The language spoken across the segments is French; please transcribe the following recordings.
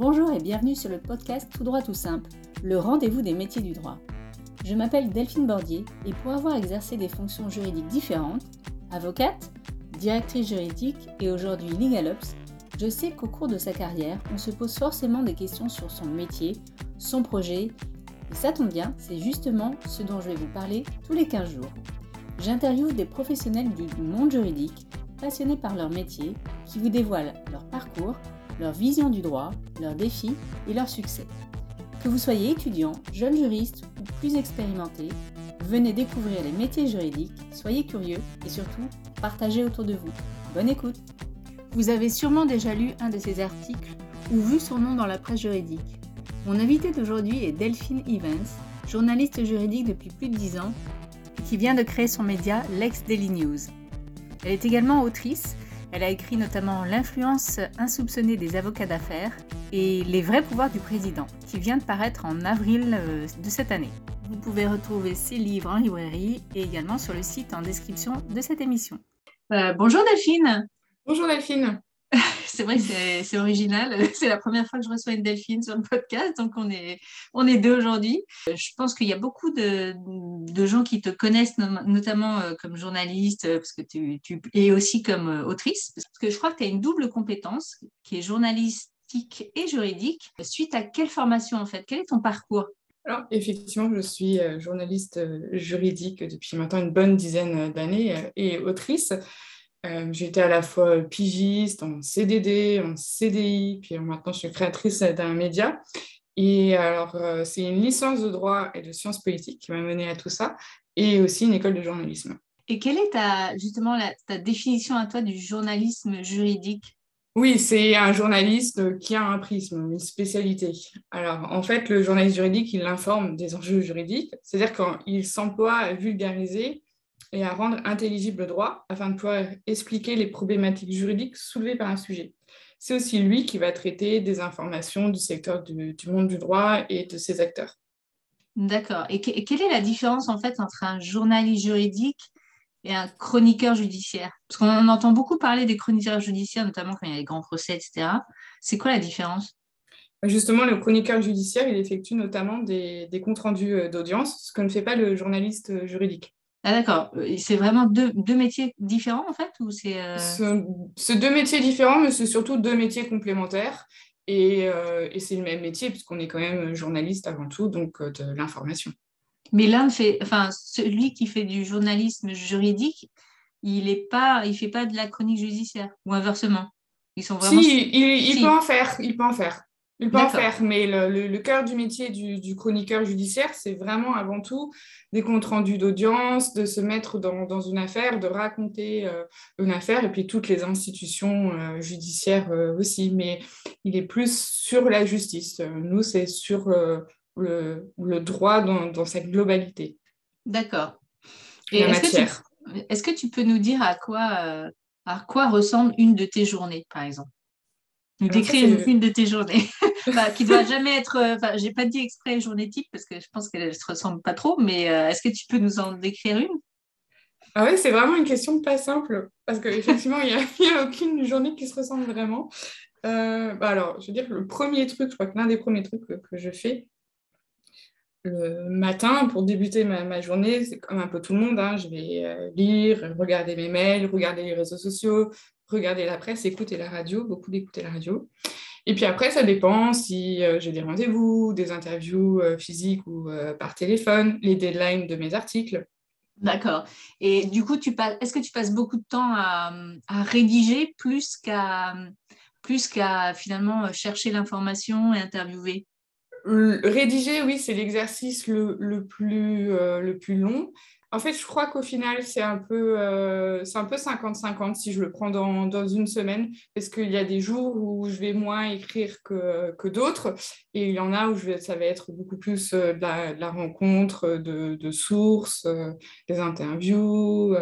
Bonjour et bienvenue sur le podcast Tout droit tout simple, le rendez-vous des métiers du droit. Je m'appelle Delphine Bordier et pour avoir exercé des fonctions juridiques différentes, avocate, directrice juridique et aujourd'hui LegalOps, je sais qu'au cours de sa carrière, on se pose forcément des questions sur son métier, son projet, et ça tombe bien, c'est justement ce dont je vais vous parler tous les 15 jours. J'interviewe des professionnels du monde juridique, passionnés par leur métier, qui vous dévoilent leur parcours, leur vision du droit, leurs défis et leurs succès. Que vous soyez étudiant, jeune juriste ou plus expérimenté, venez découvrir les métiers juridiques, soyez curieux et surtout partagez autour de vous. Bonne écoute Vous avez sûrement déjà lu un de ces articles ou vu son nom dans la presse juridique. Mon invité d'aujourd'hui est Delphine Evans, journaliste juridique depuis plus de 10 ans, qui vient de créer son média Lex Daily News. Elle est également autrice elle a écrit notamment L'influence insoupçonnée des avocats d'affaires et Les vrais pouvoirs du président, qui vient de paraître en avril euh, de cette année. Vous pouvez retrouver ces livres en librairie et également sur le site en description de cette émission. Euh, bonjour Delphine. Bonjour Delphine. c'est vrai c'est original. C'est la première fois que je reçois une Delphine sur le podcast, donc on est, on est deux aujourd'hui. Je pense qu'il y a beaucoup de, de, gens qui te connaissent, notamment euh, comme journaliste, euh, parce que tu, tu et aussi comme euh, autrice, parce que je crois que tu as une double compétence qui est journalistique et juridique. Suite à quelle formation en fait? Quel est ton parcours? Alors, effectivement, je suis journaliste juridique depuis maintenant une bonne dizaine d'années et autrice. Euh, j'étais à la fois pigiste, en CDD, en CDI, puis maintenant je suis créatrice d'un média. Et alors, euh, c'est une licence de droit et de sciences politiques qui m'a menée à tout ça, et aussi une école de journalisme. Et quelle est ta, justement ta définition à toi du journalisme juridique? Oui, c'est un journaliste qui a un prisme, une spécialité. Alors, en fait, le journaliste juridique, il informe des enjeux juridiques, c'est-à-dire qu'il s'emploie à vulgariser et à rendre intelligible le droit afin de pouvoir expliquer les problématiques juridiques soulevées par un sujet. C'est aussi lui qui va traiter des informations du secteur du, monde du droit et de ses acteurs. D'accord. Et, quelle est la différence en fait entre un journaliste juridique et un chroniqueur judiciaire? Parce qu'on entend beaucoup parler des chroniqueurs judiciaires, notamment quand il y a les grands procès, etc. C'est quoi la différence? Justement, le chroniqueur judiciaire, il effectue notamment des, des comptes rendus euh, d'audience, ce que ne fait pas le journaliste euh, juridique. Ah d'accord, euh, c'est vraiment deux, deux, métiers différents en fait ou c'est euh, C'est deux métiers différents, mais c'est surtout deux métiers complémentaires. Et, euh, et c'est le même métier puisqu'on est quand même journaliste avant tout, donc de l'information. Mais l'un fait, enfin celui qui fait du journalisme juridique, il est pas, il fait pas de la chronique judiciaire ou inversement. Ils sont vraiment. Si, il, il peut en faire, il peut en faire. Il peut en faire, mais le, cœur du métier du, chroniqueur judiciaire, c'est vraiment avant tout des comptes rendus d'audience, de se mettre dans, une affaire, de raconter euh, une affaire, et puis toutes les institutions euh, judiciaires euh, aussi. Mais il est plus sur la justice. Nous, c'est sur le, droit dans, sa globalité. D'accord. Et est-ce que, tu peux nous dire à quoi, à quoi ressemble une de tes journées, par exemple? Nous décrire une, de tes journées, bah, qui doit jamais être. Euh, enfin, j'ai pas dit exprès journée type parce que je pense qu'elle ne se ressemble pas trop, mais euh, est-ce que tu peux nous en décrire une? Ah ouais, c'est vraiment une question pas simple parce qu'effectivement, il n'y a, a, aucune journée qui se ressemble vraiment. Euh, bah alors, je veux dire, le premier truc, je crois que l'un des premiers trucs que, je fais le matin pour débuter ma, journée, c'est comme un peu tout le monde. Hein, je vais lire, regarder mes mails, regarder les réseaux sociaux, regarder la presse, écouter la radio, beaucoup d'écouter la radio. Et puis après, ça dépend si euh, j'ai des rendez-vous, des interviews euh, physiques ou euh, par téléphone, les deadlines de mes articles. D'accord. Et du coup, tu est-ce que tu passes beaucoup de temps à, rédiger plus qu'à plus qu'à finalement chercher l'information et interviewer? Rédiger, oui, c'est l'exercice le, le, plus, le plus long. En fait, je crois qu'au final, c'est un peu euh, c'est un peu 50-50 si je le prends dans, dans une semaine, parce qu'il y a des jours où je vais moins écrire que, que d'autres, et il y en a où je vais, ça va être beaucoup plus euh, de, la, rencontre, de, de sources, euh, des interviews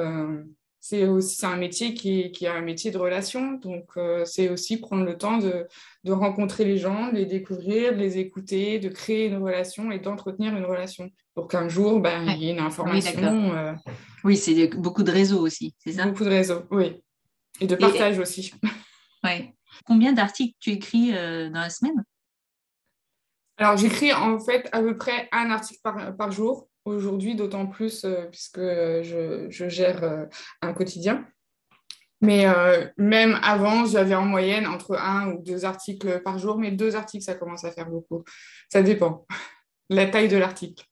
c'est aussi un métier qui est, qui un métier de relation. Donc, euh, c'est aussi prendre le temps de, de, rencontrer les gens, de les découvrir, de les écouter, de créer une relation et d'entretenir une relation pour qu'un jour, ben, il y ait une information. Euh, oui, c'est beaucoup de réseaux aussi, c'est ça? Beaucoup de réseaux, oui. Et de partage aussi. Oui. Combien d'articles tu écris euh, dans la semaine? Alors, j'écris en fait à peu près un article par, jour aujourd'hui, d'autant plus puisque je, gère un quotidien. Mais même avant, j'avais en moyenne entre un ou deux articles par jour, mais deux articles, ça commence à faire beaucoup. Ça dépend. La taille de l'article.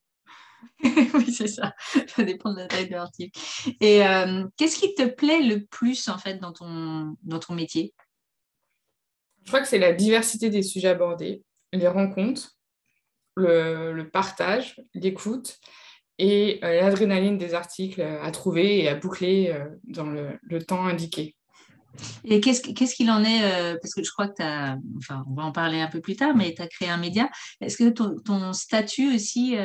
oui, c'est ça. Ça dépend de la taille de l'article. Et qu'est-ce qui te plaît le plus en fait dans ton, dans ton métier? Je crois que c'est la diversité des sujets abordés, les rencontres, le, partage, l'écoute et euh, l'adrénaline des articles à trouver et à boucler euh, dans le, temps indiqué. Et qu'est-ce qu'il en est euh, Parce que je crois que tu as, enfin, on va en parler un peu plus tard, mais tu as créé un média. Est-ce que ton, statut aussi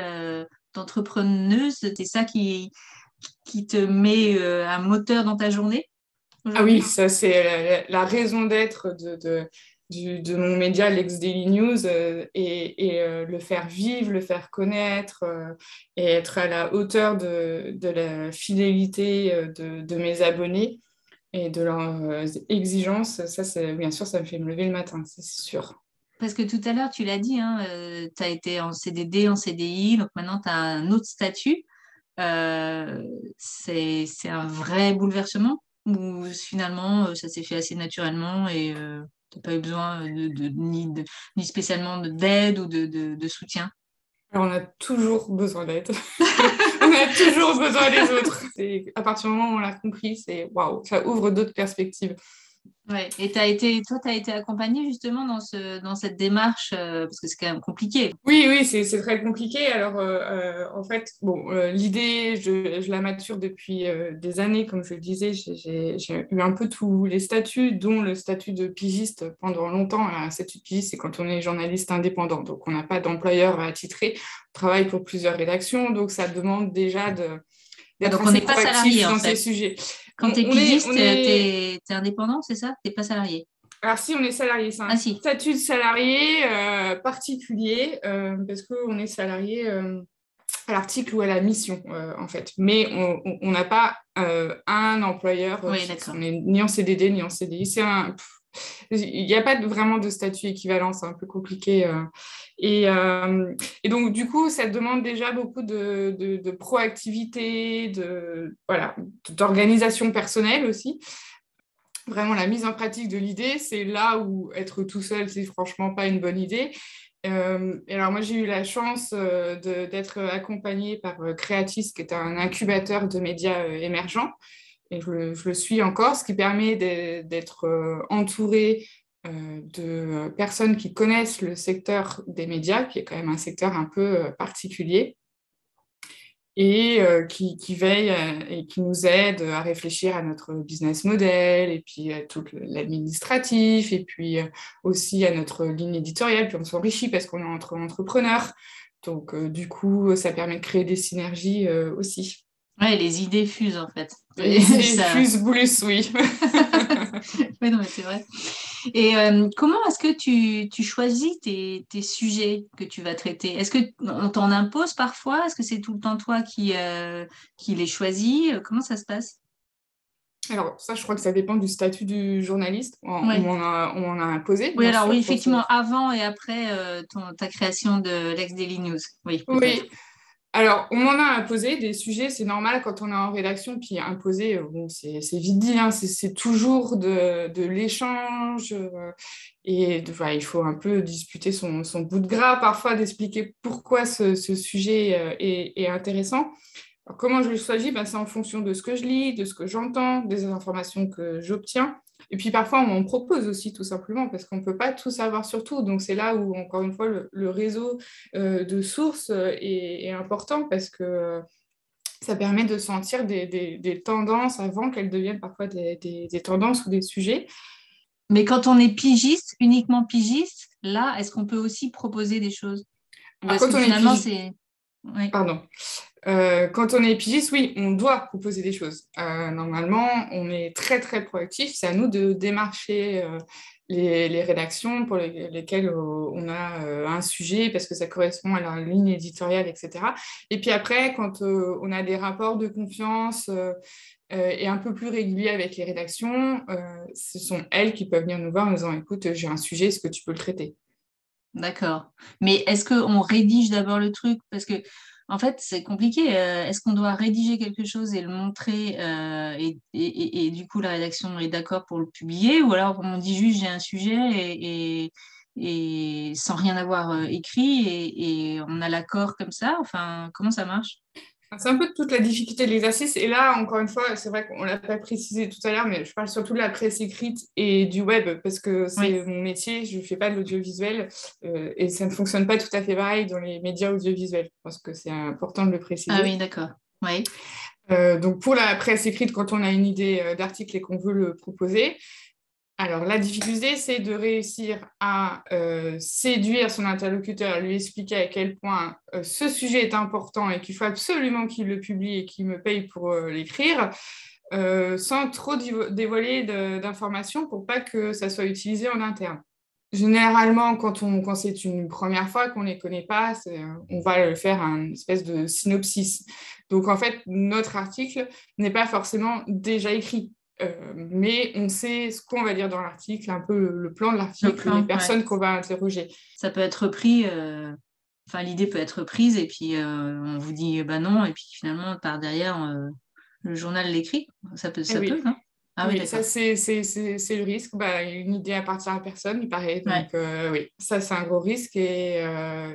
d'entrepreneuse, c'est ça qui, qui te met un moteur dans ta journée Ah oui, ça c'est la, raison d'être de, de mon média, l'ex Daily News, euh, et, euh, le faire vivre, le faire connaître, euh, et être à la hauteur de, la fidélité de, mes abonnés et de leurs exigences, ça, bien sûr, ça me fait me lever le matin, c'est sûr. Parce que tout à l'heure, tu l'as dit, hein, tu as été en CDD, en CDI, donc maintenant tu as un autre statut. c'est, un vrai bouleversement ou finalement ça s'est fait assez naturellement et n'as pas eu besoin ni, ni spécialement d'aide ou de, soutien? On a toujours besoin d'aide. on a toujours besoin des autres. À partir du moment où on l'a compris, c'est waouh, ça ouvre d'autres perspectives. Ouais. Et as été, toi, tu as été accompagnée justement dans, ce, dans cette démarche, euh, parce que c'est quand même compliqué. Oui, oui, c'est très compliqué. Alors, euh, euh, en fait, bon, l'idée, je, je, la mature depuis des années, comme je le disais. J'ai eu un peu tous les statuts, dont le statut de pigiste pendant longtemps. Un statut de pigiste, c'est quand on est journaliste indépendant. Donc, on n'a pas d'employeur à titrer. On travaille pour plusieurs rédactions. Donc, ça demande déjà de d'être on n'est pas salarié dans ces sujets. Quand tu es pigiste, tu es, indépendant, c'est ça? Tu n'es pas salarié? Alors si, on est salarié, c'est un ah, statut de salarié euh, particulier euh, parce qu'on est salarié euh, à l'article ou à la mission en fait. Mais on n'a pas un employeur, oui, on n'est ni en CDD ni en CDI. C'est un, il n'y a pas vraiment de statut équivalent, c'est un peu compliqué. Euh. Euh, et, donc, du coup, ça demande déjà beaucoup de, proactivité, de, voilà, d'organisation personnelle aussi. Vraiment, la mise en pratique de l'idée, c'est là où être tout seul, c'est franchement pas une bonne idée. Euh, et alors, moi, j'ai eu la chance d'être accompagnée par Creatis, qui est un incubateur de médias émergents et je le, suis encore, ce qui permet d'être euh, entouré euh, de personnes qui connaissent le secteur des médias, qui est quand même un secteur un peu euh, particulier, et qui, qui veille et qui nous aide à réfléchir à notre business model, et puis à tout l'administratif, et puis aussi à notre ligne éditoriale, puis on s'enrichit parce qu'on est entre entrepreneurs. Donc, du coup, ça permet de créer des synergies aussi. Ouais, les idées fusent en fait. Les idées fusent plus, oui. oui, non, mais c'est vrai. Et euh, comment est-ce que tu, tu choisis tes, tes, sujets que tu vas traiter? Est-ce qu'on t'en impose parfois? Est-ce que c'est tout le temps toi qui, euh, qui les choisis? Comment ça se passe? Alors, ça, je crois que ça dépend du statut du journaliste. On, on, a, on a, imposé. Oui, alors oui, effectivement, avant et après euh, ta création de l'ex Daily News. Oui, oui. Alors, on m'en a imposé des sujets, c'est normal quand on est en rédaction, puis imposer, euh, bon, c'est vite dit, hein, c'est toujours de, l'échange, euh, et il faut un peu disputer son, bout de gras parfois, d'expliquer pourquoi ce, sujet euh, est, intéressant. comment je le choisis? Ben, C'est en fonction de ce que je lis, de ce que j'entends, des informations que j'obtiens. Et puis parfois, on m'en propose aussi tout simplement parce qu'on ne peut pas tout savoir sur tout. Donc c'est là où, encore une fois, le, réseau euh, de sources euh, est, important parce que ça permet de sentir des, tendances avant qu'elles deviennent parfois des, tendances ou des sujets. Mais quand on est pigiste, uniquement pigiste, là, est-ce qu'on peut aussi proposer des choses? Ah, Ou finalement, c'est... Pardon. Euh, quand on est pigiste, oui, on doit proposer des choses. Euh, normalement, on est très, très proactif. C'est à nous de démarcher euh, les, rédactions pour lesquelles on a un sujet parce que ça correspond à la ligne éditoriale, etc. Et puis après, quand on a des rapports de confiance et un peu plus réguliers avec les rédactions, ce sont elles qui peuvent venir nous voir en disant, écoute, j'ai un sujet, est-ce que tu peux le traiter? D'accord. Mais est-ce qu'on rédige d'abord le truc? Parce que, en fait, c'est compliqué. Euh, est-ce qu'on doit rédiger quelque chose et le montrer euh, et, du coup, la rédaction est d'accord pour le publier? Ou alors, on dit juste j'ai un sujet et, et sans rien avoir euh, écrit et, on a l'accord comme ça? Enfin, comment ça marche? C'est un peu toute la difficulté de l'exercice. Et là, encore une fois, c'est vrai qu'on ne l'a pas précisé tout à l'heure, mais je parle surtout de la presse écrite et du web, parce que c'est mon métier, je ne fais pas de l'audiovisuel, euh, et ça ne fonctionne pas tout à fait pareil dans les médias audiovisuels. Je pense que c'est important de le préciser. Ah oui, d'accord. Oui. Euh, donc pour la presse écrite, quand on a une idée d'article et qu'on veut le proposer, alors, la difficulté, c'est de réussir à euh, séduire son interlocuteur, lui expliquer à quel point euh, ce sujet est important et qu'il faut absolument qu'il le publie et qu'il me paye pour euh, l'écrire, sans trop dévoiler d'informations pour pas que ça soit utilisé en interne. Généralement, quand, c'est une première fois qu'on ne les connaît pas, on va faire un espèce de synopsis. Donc, en fait, notre article n'est pas forcément déjà écrit euh, mais on sait ce qu'on va dire dans l'article, un peu le, plan de l'article, les personnes qu'on va interroger. Ça peut être pris, euh, enfin l'idée peut être prise et puis euh, on vous dit bah non et puis finalement par derrière le journal l'écrit. Ça peut, ça eh peut, non? Ah oui, ça c'est le risque. Bah, une idée appartient à personne, il paraît. Donc oui, ça c'est un gros risque et,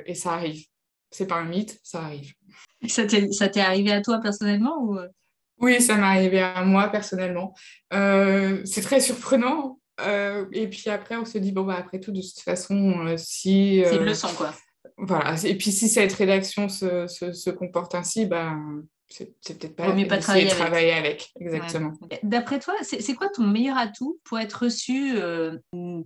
et ça arrive. C'est pas un mythe, ça arrive. Ça t'est arrivé à toi personnellement ou oui, ça m'est arrivé à moi personnellement. Euh, c'est très surprenant. Euh, et puis après, on se dit, bon, bah, après tout, de toute façon, euh, si. c'est une leçon, quoi. Voilà. Et puis si cette rédaction se, se, comporte ainsi, bah, c'est, peut-être pas, mieux pas travailler, avec. travailler avec. Exactement. D'après toi, c'est, quoi ton meilleur atout pour être reçu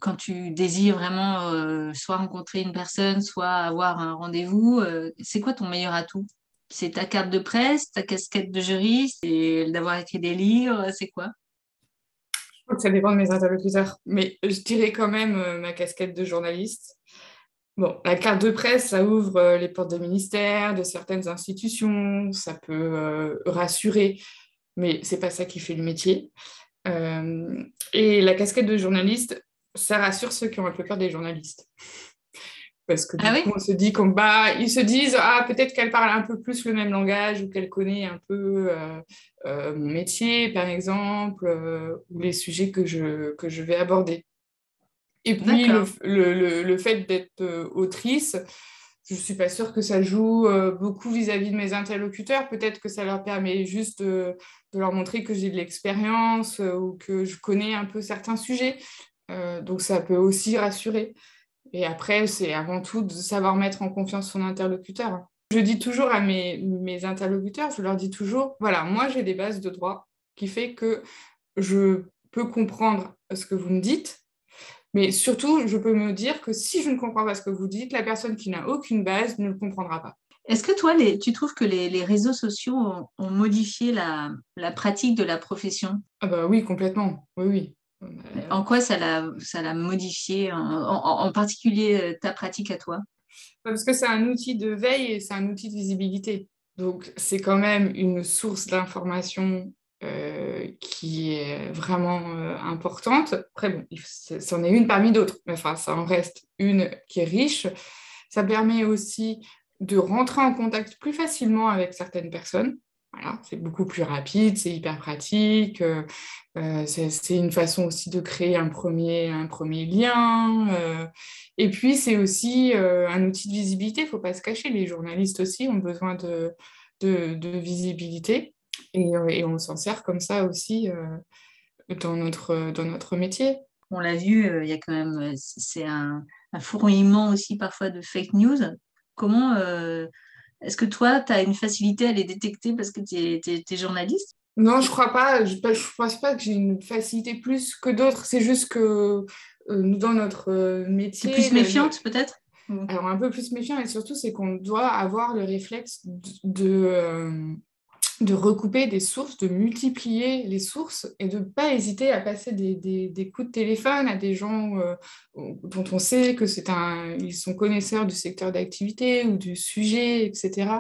quand tu désires vraiment soit rencontrer une personne, soit avoir un rendez-vous C'est quoi ton meilleur atout? C'est ta carte de presse, ta casquette de juriste, et d'avoir écrit des livres, c'est quoi? Je crois que ça dépend de mes interlocuteurs, mais je dirais quand même euh, ma casquette de journaliste. Bon, la carte de presse, ça ouvre euh, les portes des ministères, de certaines institutions, ça peut euh, rassurer, mais c'est pas ça qui fait le métier. et la casquette de journaliste, ça rassure ceux qui ont un peu peur des journalistes parce que du ah coup, on se dit qu'on bah, ils se disent ah peut-être qu'elle parle un peu plus le même langage ou qu'elle connaît un peu euh, euh, mon métier par exemple euh, ou les sujets que je que je vais aborder. Et puis le, le, le, fait d'être autrice, je suis pas sûre que ça joue beaucoup vis-à-vis de mes interlocuteurs. Peut-être que ça leur permet juste de, de leur montrer que j'ai de l'expérience ou que je connais un peu certains sujets. donc ça peut aussi rassurer. Et après, c'est avant tout de savoir mettre en confiance son interlocuteur. Je dis toujours à mes, mes interlocuteurs, je leur dis toujours, voilà, moi j'ai des bases de droit qui fait que je peux comprendre ce que vous me dites, mais surtout, je peux me dire que si je ne comprends pas ce que vous dites, la personne qui n'a aucune base ne le comprendra pas. Est-ce que toi, les, tu trouves que les, les réseaux sociaux ont, modifié la, la, pratique de la profession? Ah bah Oui, complètement. Oui, oui. En quoi ça l'a modifié, en, particulier euh, ta pratique à toi? Parce que c'est un outil de veille et c'est un outil de visibilité. Donc c'est quand même une source d'information euh, qui est vraiment euh, importante. Après, bon, c'en est une parmi d'autres, mais enfin, ça en reste une qui est riche. Ça permet aussi de rentrer en contact plus facilement avec certaines personnes. Voilà, c'est beaucoup plus rapide, c'est hyper pratique. Euh, euh, c'est une façon aussi de créer un premier, un premier lien. Euh, et puis, c'est aussi un outil de visibilité. Il ne faut pas se cacher. Les journalistes aussi ont besoin de, de, visibilité. Et, et on s'en sert comme ça aussi dans, notre, dans notre métier. On l'a vu, il y a quand même, c'est un, un, fourmillement aussi parfois de fake news. Comment est-ce que toi, tu as une facilité à les détecter parce que tu es, journaliste? Non, je crois pas. Je ne pense pas que j'ai une facilité plus que d'autres. C'est juste que euh, nous, dans notre euh, métier... plus méfiante peut-être? Alors un peu plus méfiant et surtout c'est qu'on doit avoir le réflexe de, euh, de recouper des sources, de multiplier les sources et de ne pas hésiter à passer des, des, coups de téléphone à des gens euh, dont on sait que c'est un, ils sont connaisseurs du secteur d'activité ou du sujet, etc.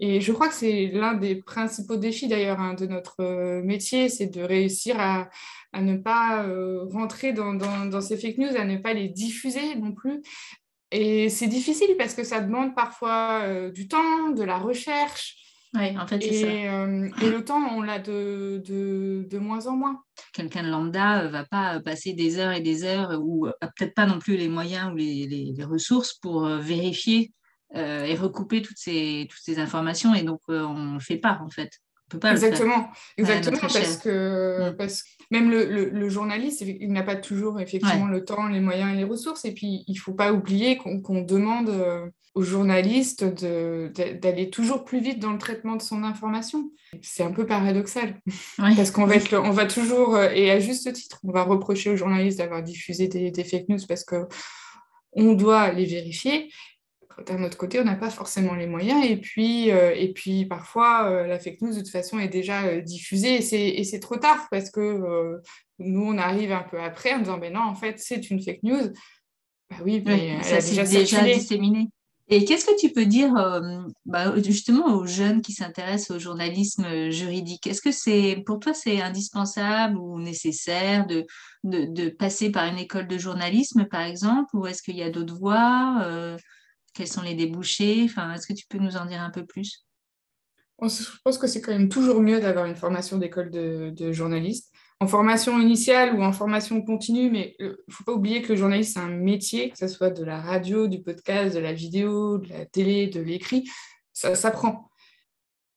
Et je crois que c'est l'un des principaux défis d'ailleurs hein, de notre euh, métier, c'est de réussir à, à ne pas euh, rentrer dans, dans, dans, ces fake news, à ne pas les diffuser non plus, Et c'est difficile parce que ça demande parfois du temps, de la recherche. Oui, en fait, c'est ça. et le temps, on l'a de, de, de, moins en moins. Quelqu'un de lambda ne va pas passer des heures et des heures, ou peut-être pas non plus les moyens ou les, les, ressources pour vérifier et recouper toutes ces, toutes ces informations. Et donc, on ne le fait pas, en fait. Exactement, exactement parce, que, mm. parce que même le, le, journaliste, il n'a pas toujours effectivement le temps, les moyens et les ressources. Et puis, il ne faut pas oublier qu'on demande euh, aux journalistes d'aller toujours plus vite dans le traitement de son information. C'est un peu paradoxal. Parce qu'on va, on va toujours, euh, et à juste titre, on va reprocher aux journalistes d'avoir diffusé des, des, fake news parce que on doit les vérifier d'un autre côté, on n'a pas forcément les moyens. Et puis, euh, et puis parfois, euh, la fake news, de toute façon, est déjà euh, diffusée et c'est trop tard parce que nous, on arrive un peu après en disant, ben non, en fait, c'est une fake news. Bah oui, mais ça s'est déjà, disséminé. Et qu'est-ce que tu peux dire bah, justement aux jeunes qui s'intéressent au journalisme juridique? Est-ce que c'est pour toi c'est indispensable ou nécessaire de, de, de, passer par une école de journalisme par exemple ou est-ce qu'il y a d'autres voies quels sont les débouchés enfin, Est-ce que tu peux nous en dire un peu plus? Je pense que c'est quand même toujours mieux d'avoir une formation d'école de, journaliste. En formation initiale ou en formation continue, mais il ne faut pas oublier que le journaliste, c'est un métier, que ce soit de la radio, du podcast, de la vidéo, de la télé, de l'écrit, ça s'apprend.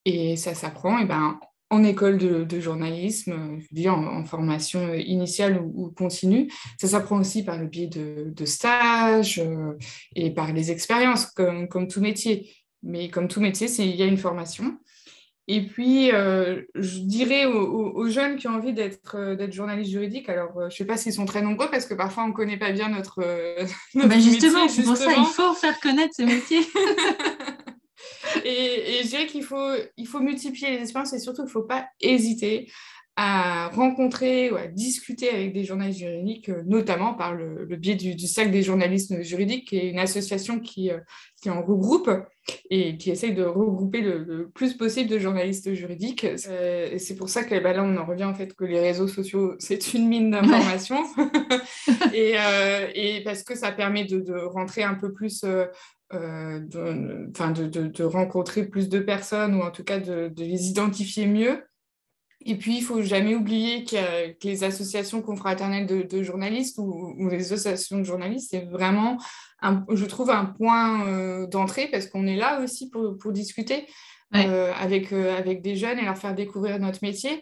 Et ça s'apprend, et ben, en école de, journalisme, je dis en, formation initiale ou, continue. Ça s'apprend aussi par le biais de, stages euh, et par les expériences, comme, comme, tout métier. Mais comme tout métier, il y a une formation. Et puis, euh, je dirais aux, jeunes qui ont envie d'être euh, journalistes juridiques, alors je ne sais pas s'ils sont très nombreux parce que parfois on ne connaît pas bien notre, notre bah, justement, c'est pour ça il faut faire connaître ce métier. et, je dirais qu'il faut, il faut multiplier les expériences et surtout il ne faut pas hésiter à rencontrer ou à discuter avec des journalistes juridiques, euh, notamment par le, biais du, du, Sac des journalistes juridiques, qui est une association qui, euh, qui en regroupe et qui essaye de regrouper le, plus possible de journalistes juridiques. Euh, et c'est pour ça que bah, là, on en revient en fait que les réseaux sociaux, c'est une mine d'informations. et, et, parce que ça permet de, de rentrer un peu plus euh, de, de, de, rencontrer plus de personnes ou en tout cas de, les identifier mieux. Et puis, il faut jamais oublier que, les associations confraternelles de, journalistes ou, les associations de journalistes, c'est vraiment, je trouve, un point euh, d'entrée parce qu'on est là aussi pour, pour discuter. Euh, avec, avec des jeunes et leur faire découvrir notre métier.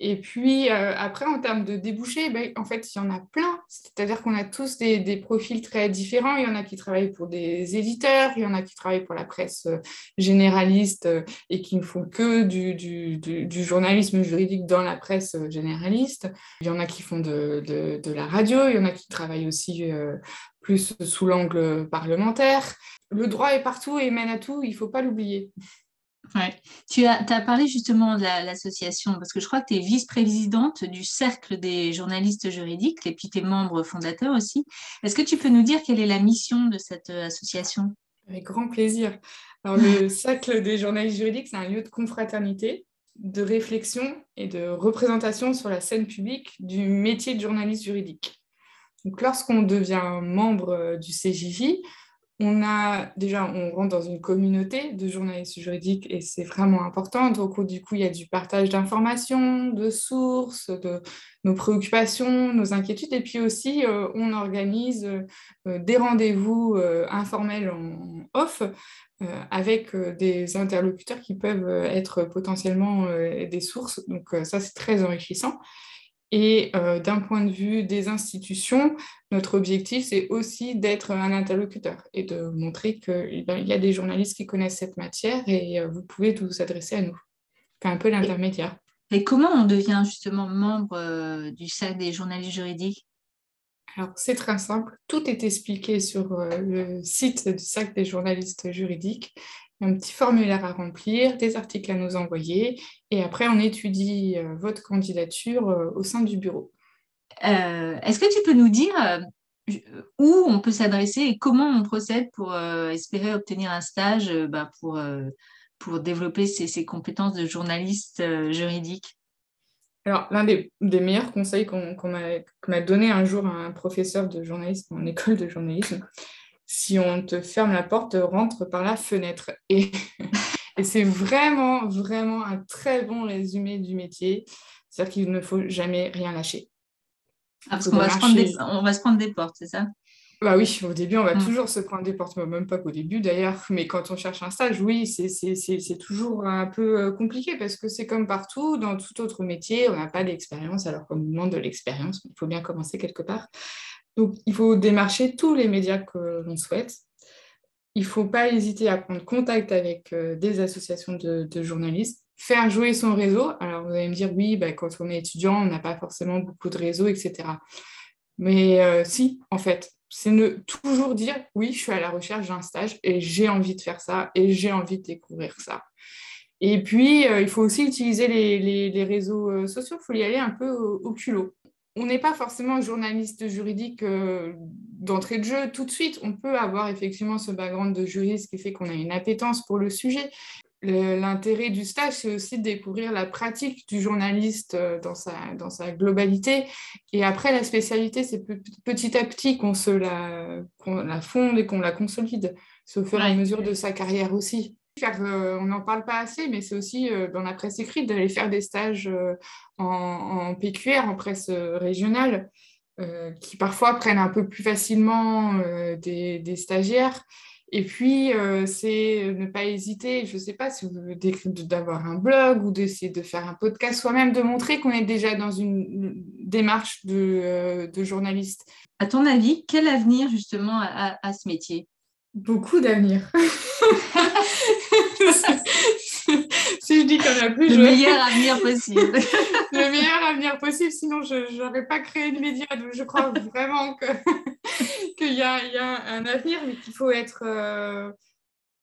Et puis euh, après, en termes de débouchés, ben, en fait, il y en a plein. C'est-à-dire qu'on a tous des, profils très différents. Il y en a qui travaillent pour des éditeurs, il y en a qui travaillent pour la presse euh, généraliste euh, et qui ne font que du, journalisme juridique dans la presse généraliste. Il y en a qui font de la radio, il y en a qui travaillent aussi plus sous l'angle parlementaire. Le droit est partout et mène à tout, il ne faut pas l'oublier. Ouais. Tu as, as, parlé justement de l'association, parce que je crois que tu es vice-présidente du Cercle des journalistes juridiques, et puis tu es membre fondateur aussi. Est-ce que tu peux nous dire quelle est la mission de cette euh, association? Avec grand plaisir. Alors, le Cercle des journalistes juridiques, c'est un lieu de confraternité, de réflexion et de représentation sur la scène publique du métier de journaliste juridique. Donc, lorsqu'on devient membre euh, du CJJ, on a déjà, on rentre dans une communauté de journalistes juridiques et c'est vraiment important. Donc, du coup, il y a du partage d'informations, de sources, de nos préoccupations, nos inquiétudes. Et puis aussi, euh, on organise euh, des rendez-vous euh, informels en off avec des interlocuteurs qui peuvent être potentiellement des sources. Donc, ça, c'est très enrichissant. Et euh, d'un point de vue des institutions, notre objectif, c'est aussi d'être un interlocuteur et de montrer qu'il y a des journalistes qui connaissent cette matière et euh, vous pouvez vous adresser à nous. C'est un peu l'intermédiaire. Et comment on devient justement membre euh, du cercle des journalistes juridiques? Alors, c'est très simple. Tout est expliqué sur le site du cercle des journalistes juridiques un petit formulaire à remplir, des articles à nous envoyer, et après on étudie euh, votre candidature euh, au sein du bureau. Euh, est-ce que tu peux nous dire où on peut s'adresser et comment on procède pour espérer obtenir un stage bah, pour, pour développer ses, compétences de journaliste juridique? Alors, l'un des, meilleurs conseils qu'on m'a donné un jour un professeur de journalisme en école de journalisme, si on te ferme la porte, rentre par la fenêtre. Et, c'est vraiment, vraiment un très bon résumé du métier. C'est-à-dire qu'il ne faut jamais rien lâcher. Ah, parce qu'on va, on va se prendre des portes, c'est ça? Bah oui, au début, on va mm. toujours se prendre des portes, même pas qu'au début d'ailleurs, mais quand on cherche un stage, oui, c'est toujours un peu euh, compliqué parce que c'est comme partout, dans tout autre métier, on n'a pas d'expérience alors qu'on nous demande de l'expérience, il faut bien commencer quelque part. Donc, il faut démarcher tous les médias que l'on souhaite. Il ne faut pas hésiter à prendre contact avec euh, des associations de, journalistes, faire jouer son réseau. Alors, vous allez me dire, oui, bah, quand on est étudiant, on n'a pas forcément beaucoup de réseau, etc. Mais euh, si, en fait, c'est toujours dire oui, je suis à la recherche d'un stage et j'ai envie de faire ça et j'ai envie de découvrir ça. Et puis, euh, il faut aussi utiliser les, réseaux sociaux, il faut y aller un peu au, culot. On n'est pas forcément journaliste juridique euh, d'entrée de jeu tout de suite. On peut avoir effectivement ce background de juriste qui fait qu'on a une appétence pour le sujet. L'intérêt du stage, c'est aussi de découvrir la pratique du journaliste euh, dans sa, dans sa globalité. Et après, la spécialité, c'est petit à petit qu'on se la, la fonde et qu'on la consolide, au fur et à mesure de sa carrière aussi. Euh, on n'en parle pas assez, mais c'est aussi euh, dans la presse écrite d'aller faire des stages en, en, PQR, en presse régionale, qui parfois prennent un peu plus facilement des, des stagiaires. Et puis, euh, c'est ne pas hésiter, je ne sais pas si vous d'avoir un blog ou d'essayer de faire un podcast soi-même, de montrer qu'on est déjà dans une démarche de, euh, de, journaliste. À ton avis, quel avenir justement à, ce métier? Beaucoup d'avenir. si je dis qu'on a plus... Le meilleur avenir possible. le meilleur avenir possible, sinon je n'aurais pas créé de média. Donc je crois vraiment que qu'il y, y, a un avenir, mais qu'il faut être euh,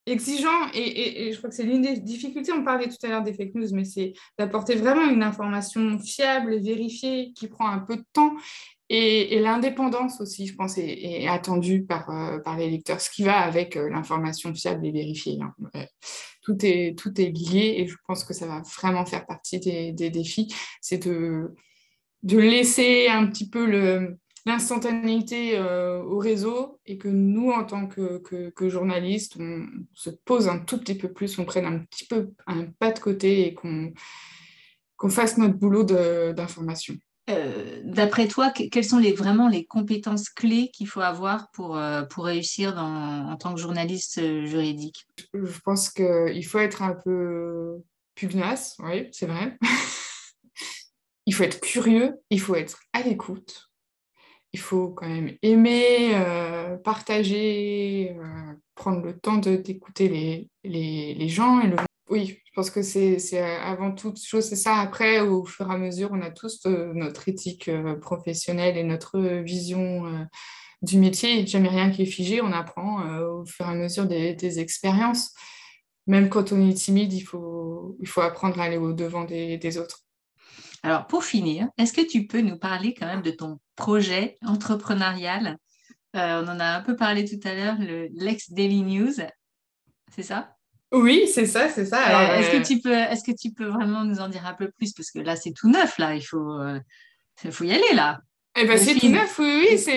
exigeant. Et, et, je crois que c'est l'une des difficultés. On parlait tout à l'heure des fake news, mais c'est d'apporter vraiment une information fiable et vérifiée qui prend un peu de temps. Et, l'indépendance aussi, je pense, est, attendue par, euh, par les lecteurs, ce qui va avec euh, l'information fiable et vérifiée. Hein. Tout, est, tout est lié et je pense que ça va vraiment faire partie des, défis. C'est de, de laisser un petit peu l'instantanéité euh, au réseau et que nous, en tant que, que, journalistes, on se pose un tout petit peu plus, on prenne un petit peu un pas de côté et qu'on qu'on fasse notre boulot d'information. Euh, d'après toi, quelles sont les, vraiment les compétences clés qu'il faut avoir pour, euh, pour réussir en tant que journaliste juridique? Je pense qu'il faut être un peu pugnace, oui, c'est vrai. il faut être curieux, il faut être à l'écoute il faut quand même aimer, euh, partager, euh, prendre le temps d'écouter les, les, les, gens. Et le... Oui, je pense que c'est avant toute chose, c'est ça. Après, au fur et à mesure, on a tous euh, notre éthique professionnelle et notre vision du métier. Jamais rien qui est figé, on apprend au fur et à mesure des, expériences. Même quand on est timide, il faut, apprendre à aller au-devant des, des autres. Alors, pour finir, est-ce que tu peux nous parler quand même de ton projet entrepreneurial? Euh, On en a un peu parlé tout à l'heure, le Lex Daily News, c'est ça? Oui, c'est ça, c'est ça. Euh, est-ce, que euh, tu peux, est-ce que tu peux vraiment nous en dire un peu plus? Parce que là, c'est tout neuf, là, il faut, faut y aller, là. Eh ben, c'est tout neuf, oui, oui. ça,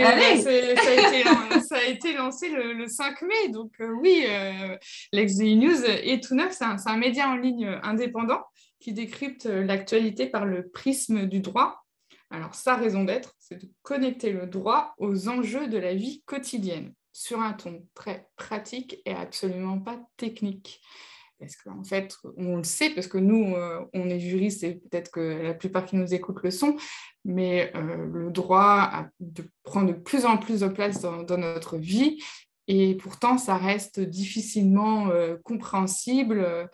a été, lancé le, 5 mai. Donc, oui, Lex Daily News est tout neuf. C'est un, c'est un, média en ligne indépendant qui décrypte euh, l'actualité par le prisme du droit. Alors, sa raison d'être, c'est de connecter le droit aux enjeux de la vie quotidienne sur un ton très pratique et absolument pas technique. Parce qu'en fait, on le sait, parce que nous, euh, on est juristes et peut-être que la plupart qui nous écoutent le sont, mais euh, le droit prend de plus en plus de place dans notre vie et pourtant, ça reste difficilement euh, compréhensible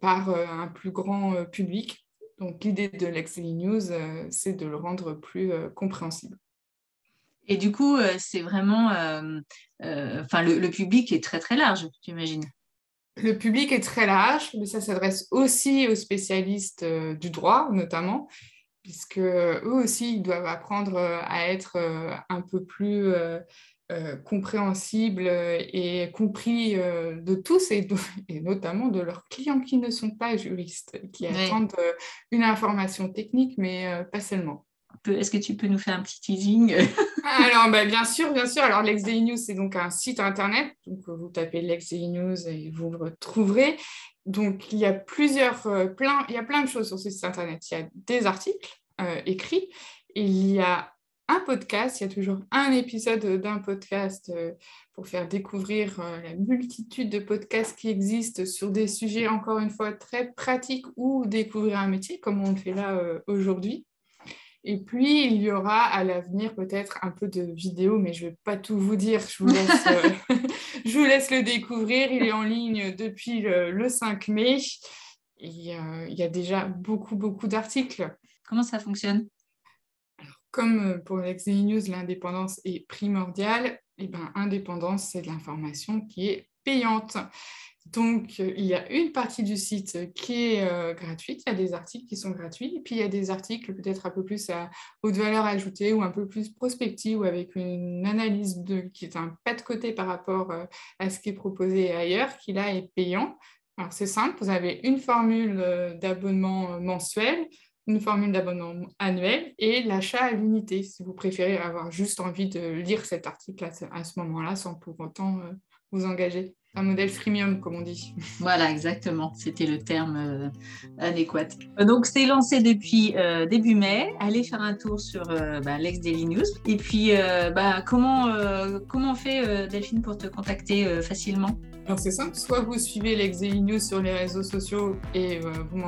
par un plus grand public. Donc, l'idée de l'Excel News, c'est de le rendre plus compréhensible. Et du coup, c'est vraiment, enfin, le, le, public est très très large, j'imagine. Le public est très large, mais ça s'adresse aussi aux spécialistes du droit, notamment, puisque eux aussi, ils doivent apprendre à être un peu plus euh, compréhensible et compris euh, de tous et, et, notamment de leurs clients qui ne sont pas juristes, qui attendent euh, une information technique, mais pas seulement. Est-ce que tu peux nous faire un petit teasing? Alors, bah, bien sûr, bien sûr. Alors, Lex News, c'est donc un site internet. Donc, vous tapez Lex News et vous le retrouverez. Donc, il y a plusieurs, plein, il y a plein de choses sur ce site internet. Il y a des articles écrits, il y a un podcast, il y a toujours un épisode d'un podcast euh, pour faire découvrir euh, la multitude de podcasts qui existent sur des sujets, encore une fois, très pratiques ou découvrir un métier, comme on le fait là euh, aujourd'hui. Et puis, il y aura à l'avenir peut-être un peu de vidéo, mais je ne vais pas tout vous dire, je vous, laisse, je vous laisse le découvrir. Il est en ligne depuis le, 5 mai. Et, il y a déjà beaucoup, beaucoup d'articles. Comment ça fonctionne? Comme euh, pour l'ex News, l'indépendance est primordiale, et eh ben, indépendance, c'est de l'information qui est payante. Donc, euh, il y a une partie du site qui est euh, gratuite, il y a des articles qui sont gratuits, et puis il y a des articles peut-être un peu plus à haute valeur ajoutée ou un peu plus prospective ou avec une analyse qui est un pas de côté par rapport à ce qui est proposé ailleurs, qui là est payant. Alors, c'est simple, vous avez une formule d'abonnement mensuel une formule d'abonnement annuel et l'achat à l'unité, si vous préférez avoir juste envie de lire cet article à ce, moment-là sans pour autant euh, vous engager. Un modèle freemium, comme on dit. Voilà, exactement. C'était le terme euh, adéquat. Donc, c'est lancé depuis euh, début mai. Allez faire un tour sur bah, l'ex Daily News. Et puis, bah, comment, comment on fait, Delphine, pour te contacter facilement? Alors c'est simple, soit vous suivez l'ex News sur les réseaux sociaux et euh, vous,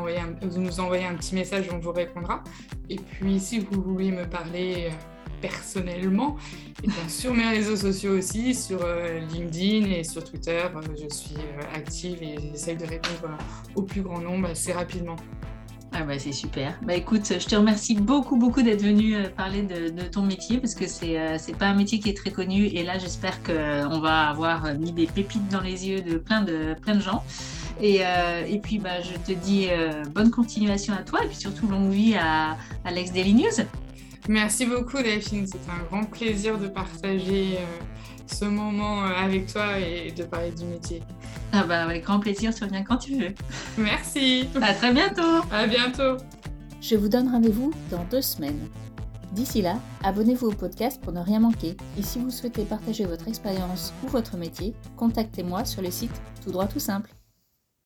vous nous envoyez un petit message on vous répondra. Et puis si vous voulez me parler euh, personnellement, et bien sur mes réseaux sociaux aussi, sur euh, LinkedIn et sur Twitter, je suis active et j'essaye de répondre au plus grand nombre assez rapidement. Ah bah c'est super. Bah écoute, je te remercie beaucoup beaucoup d'être venu euh, parler de, ton métier parce que c'est euh, c'est pas un métier qui est très connu et là j'espère qu'on va avoir mis des pépites dans les yeux de plein de plein de gens. Et, euh, et puis bah je te dis bonne continuation à toi et puis surtout longue vie à Alex Daily News. Merci beaucoup Delphine, c'est un grand plaisir de partager ce moment avec toi et de parler du métier. Ah bah avec grand plaisir, tu reviens quand tu veux. Merci. À très bientôt. À bientôt. Je vous donne rendez-vous dans deux semaines. D'ici là, abonnez-vous au podcast pour ne rien manquer. Et si vous souhaitez partager votre expérience ou votre métier, contactez-moi sur le site Tout droit tout simple.